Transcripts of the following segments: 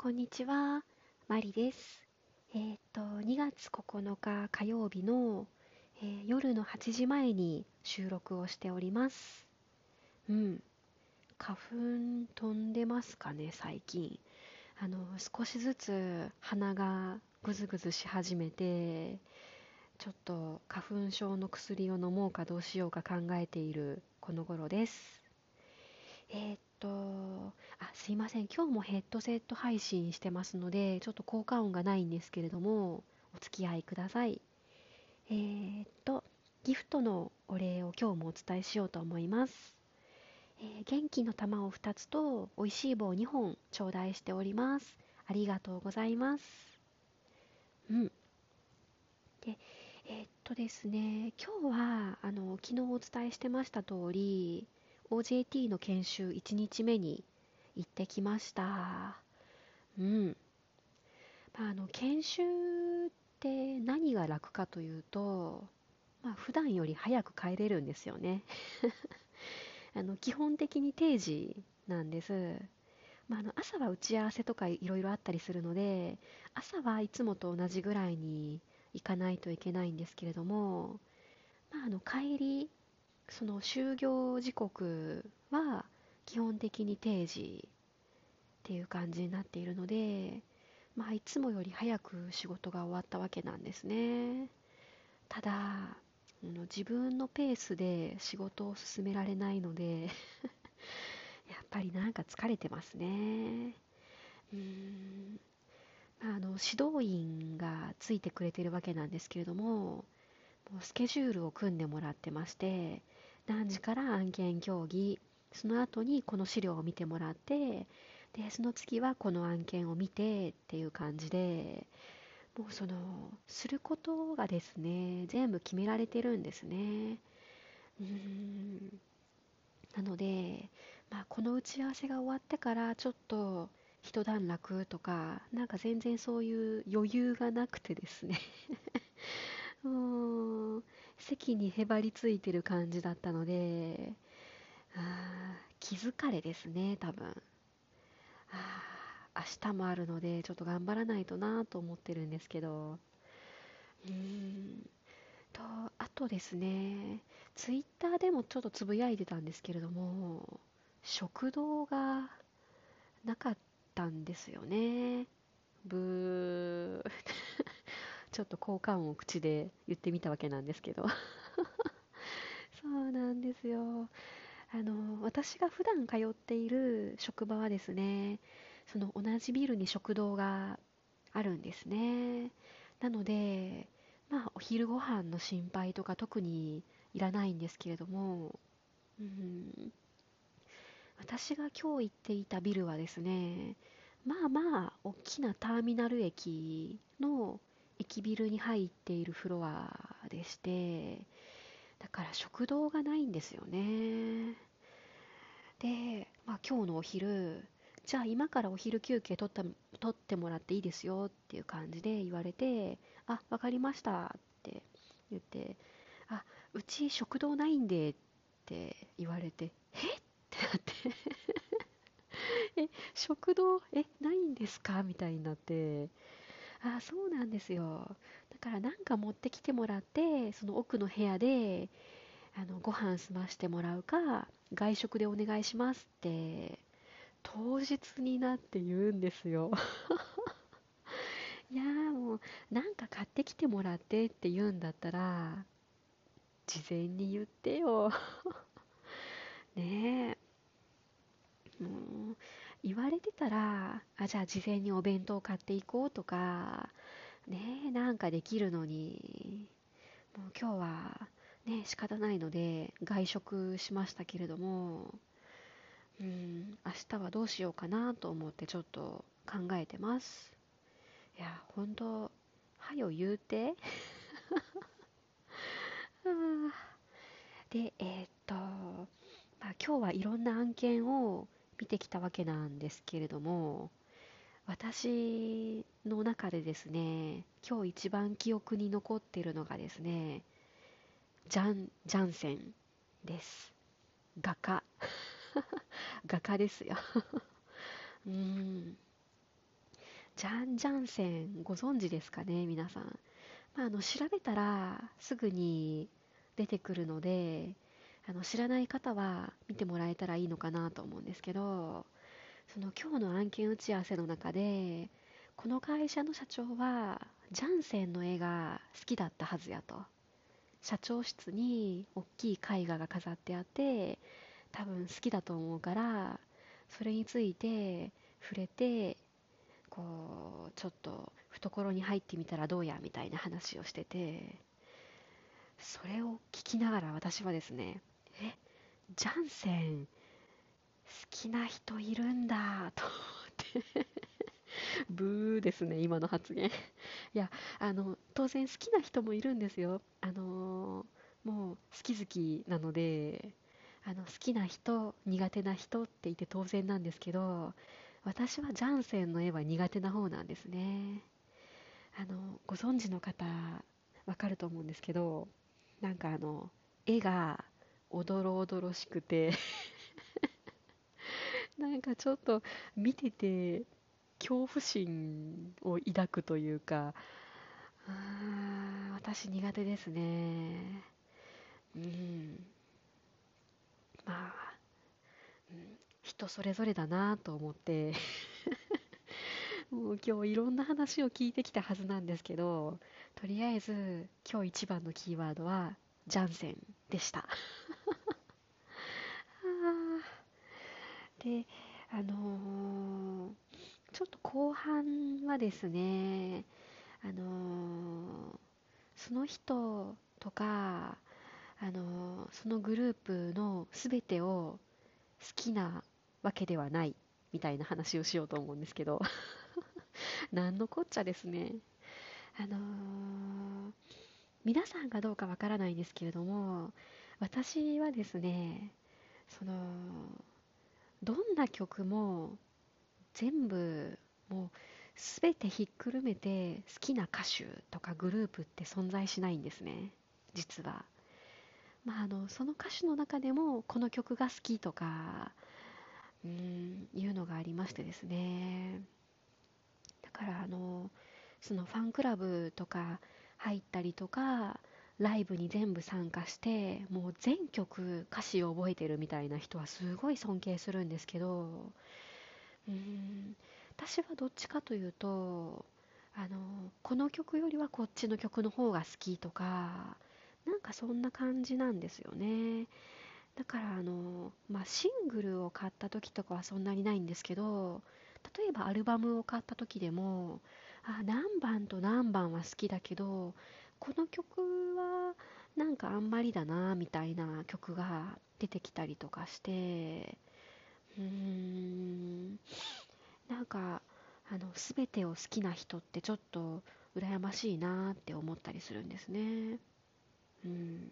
こんにちは、マリです。えっ、と、2月9日火曜日の、えー夜の8時前に収録をしております。うん。花粉飛んでますかね、最近。あの、少しずつ鼻がぐずぐずし始めて、ちょっと花粉症の薬を飲もうかどうしようか考えているこの頃です。えっ、と、あ、すいません。今日もヘッドセット配信してますので、ちょっと効果音がないんですけれども、お付き合いください。えー、っと、ギフトのお礼を今日もお伝えしようと思います。えー、元気の玉を2つと美味しい棒2本頂戴しております。ありがとうございます。うん。で、えー、っとですね、今日は、あの、昨日お伝えしてました通り、OJT の研修1日目に行ってきました。うん。まあ、あの研修って何が楽かというと、まあ、普段より早く帰れるんですよね。あの基本的に定時なんです。まあ、あの朝は打ち合わせとかいろいろあったりするので朝はいつもと同じぐらいに行かないといけないんですけれども、まあ、あの帰りその就業時刻は基本的に定時っていう感じになっているので、まあ、いつもより早く仕事が終わったわけなんですね。ただ、自分のペースで仕事を進められないので やっぱりなんか疲れてますね。うんあの指導員がついてくれてるわけなんですけれども、もうスケジュールを組んでもらってまして、何時から案件協議。その後にこの資料を見てもらってでその次はこの案件を見てっていう感じでもうそのすることがですね全部決められてるんですね。うん。なので、まあ、この打ち合わせが終わってからちょっと一段落とかなんか全然そういう余裕がなくてですね。うん席にへばりついてる感じだったので、あ気疲れですね、多分。あ明日もあるので、ちょっと頑張らないとなと思ってるんですけど。うーんと、あとですね、ツイッターでもちょっとつぶやいてたんですけれども、食堂がなかったんですよね。ブー。ちょっと効果音を口で言ってみたわけなんですけど。そうなんですよ。あの私が普段通っている職場はですねその同じビルに食堂があるんですね。なのでまあお昼ご飯の心配とか特にいらないんですけれども。うん。私が今日行っていたビルはですねまあまあ大きなターミナル駅の駅ビルに入っているフロアでしてだから食堂がないんですよね。で、まあ、今日のお昼じゃあ今からお昼休憩取った取ってもらっていいですよっていう感じで言われてあわかりましたって言ってあうち食堂ないんでって言われてえ？ってなって。え食堂？えないんですか？みたいになって。あそうなんですよ。だから何か持ってきてもらってその奥の部屋であのご飯済ましてもらうか外食でお願いしますって当日になって言うんですよ。いやーもうなんか買ってきてもらってって言うんだったら事前に言ってよ。ねえ。もう言われてたら、あ、じゃあ事前にお弁当買っていこうとか、ねえ、なんかできるのに、もう今日はね、仕方ないので外食しましたけれども、うん、明日はどうしようかなと思ってちょっと考えてます。いや、ほんと、はよ言うて。で、えー、っと、まあ、今日はいろんな案件を見てきたわけなんですけれども私の中でですね今日一番記憶に残っているのがですねジャンジャンセンです。画家。画家ですよ。うん。ジャン・ジャンセンご存知ですかね皆さん、まあ、あの調べたらすぐに出てくるのであの知らない方は見てもらえたらいいのかなと思うんですけどその今日の案件打ち合わせの中でこの会社の社長はジャンセンの絵が好きだったはずやと。社長室に大きい絵画が飾ってあって多分好きだと思うからそれについて触れてこうちょっと懐に入ってみたらどうやみたいな話をしててそれを聞きながら私はですねジャンセン好きな人いるんだと思って。ブーですね今の発言。いやあの当然好きな人もいるんですよ。あのもう好き好きなのであの好きな人苦手な人っていて当然なんですけど私はジャンセンの絵は苦手な方なんですね。あのご存知の方わかると思うんですけどなんかあの絵がおどろおどろしくて。なんかちょっと見てて恐怖心を抱くというか。あ私苦手ですね。うん。まあ、うん、人それぞれだなと思って。もう今日いろんな話を聞いてきたはずなんですけどとりあえず今日一番のキーワードはジャンセンでした。であのー、ちょっと後半はですねあのー、その人とかあのそのグループの全てを好きなわけではないみたいな話をしようと思うんですけど 何のこっちゃですね。あのー、皆さんがどうかわからないんですけれども私はですねそのどんな曲も全部もう全てひっくるめて好きな歌手とかグループって存在しないんですね。実は。まあ、あのその歌手の中でもこの曲が好きとかうんいうのがありましてですね。だからあのそのファンクラブとか入ったりとかライブに全部参加してもう全曲歌詞を覚えてるみたいな人はすごい尊敬するんですけどうん私はどっちかというとあのこの曲よりはこっちの曲の方が好きとかなんかそんな感じなんですよね。だからあの、まあ、シングルを買った時とかはそんなにないんですけど例えばアルバムを買った時でもあ何番と何番は好きだけどこの曲はなんかあんまりだなみたいな曲が出てきたりとかしてうーんなんかあの全てを好きな人ってちょっと羨ましいなって思ったりするんですね。うん、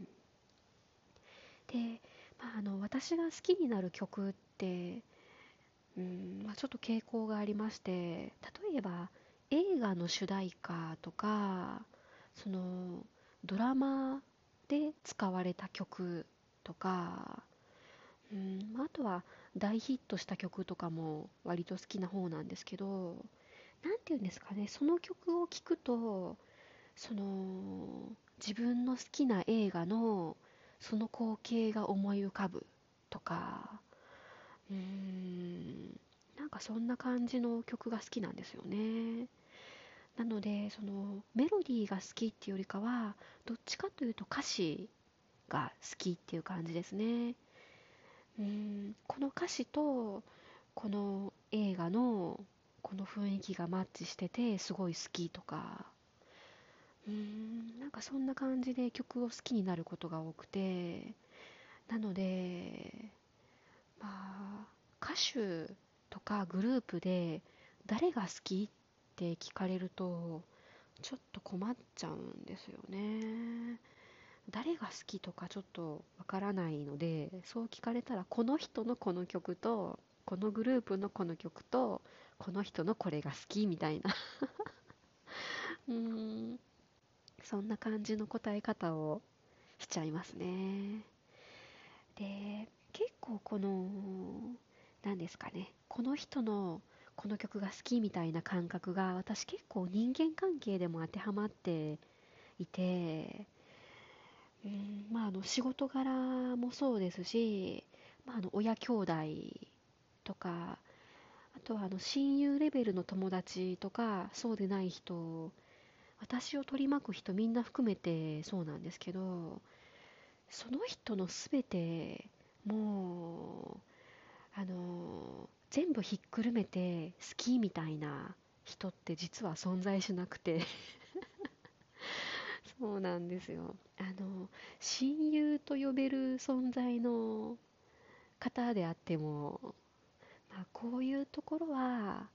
で、まあ、あの私が好きになる曲って、うんまあ、ちょっと傾向がありまして例えば映画の主題歌とかそのドラマで使われた曲とか、うん、あとは大ヒットした曲とかも割と好きな方なんですけど何て言うんですかねその曲を聴くとその自分の好きな映画のその光景が思い浮かぶとかうーんなんかそんな感じの曲が好きなんですよね。なのでそのメロディーが好きっていうよりかはどっちかというと歌詞が好きっていう感じですね。うんこの歌詞とこの映画のこの雰囲気がマッチしててすごい好きとか。うんなんかそんな感じで曲を好きになることが多くて。なのでまあ歌手とかグループで誰が好きっって聞かれるとちょっと困っちゃうんですよね。誰が好きとかちょっとわからないのでそう聞かれたらこの人のこの曲とこのグループのこの曲とこの人のこれが好きみたいな。うーん。そんな感じの答え方をしちゃいますね。で結構この何ですかね。この人のこの曲が好きみたいな感覚が私結構人間関係でも当てはまっていて、うん、まああの仕事柄もそうですし、まあ、あの親兄弟とかあとはあの親友レベルの友達とかそうでない人私を取り巻く人みんな含めてそうなんですけどその人の全てもうあの全部ひっくるめて好きみたいな人って実は存在しなくて。そうなんですよ。あの親友と呼べる存在の方であっても、まあ、こういうところは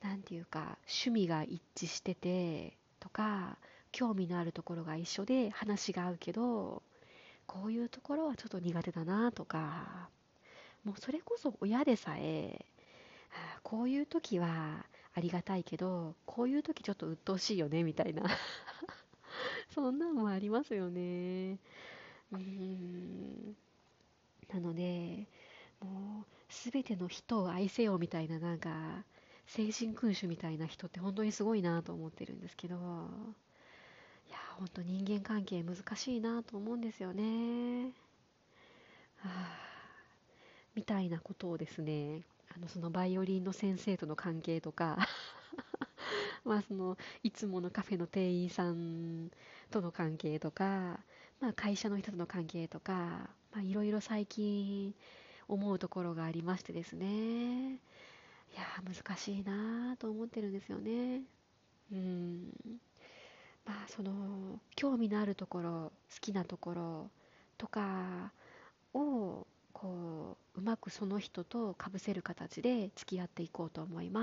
何て言うか趣味が一致しててとか興味のあるところが一緒で話が合うけどこういうところはちょっと苦手だなとか。もうそれこそ親でさえこういう時はありがたいけどこういう時ちょっと鬱陶しいよねみたいな。そんなんもありますよね。うん。なのでもう全ての人を愛せよみたいななんか精神君主みたいな人って本当にすごいなと思ってるんですけどいや本当人間関係難しいなと思うんですよね。はあみたいなことをですねあのそのバイオリンの先生との関係とか まあそのいつものカフェの店員さんとの関係とか、まあ、会社の人との関係とかいろいろ最近思うところがありましてですね。いや難しいなと思ってるんですよね。うん。まあその興味のあるところ好きなところとかをこううまくその人とかぶせる形で付き合っていこうと思います。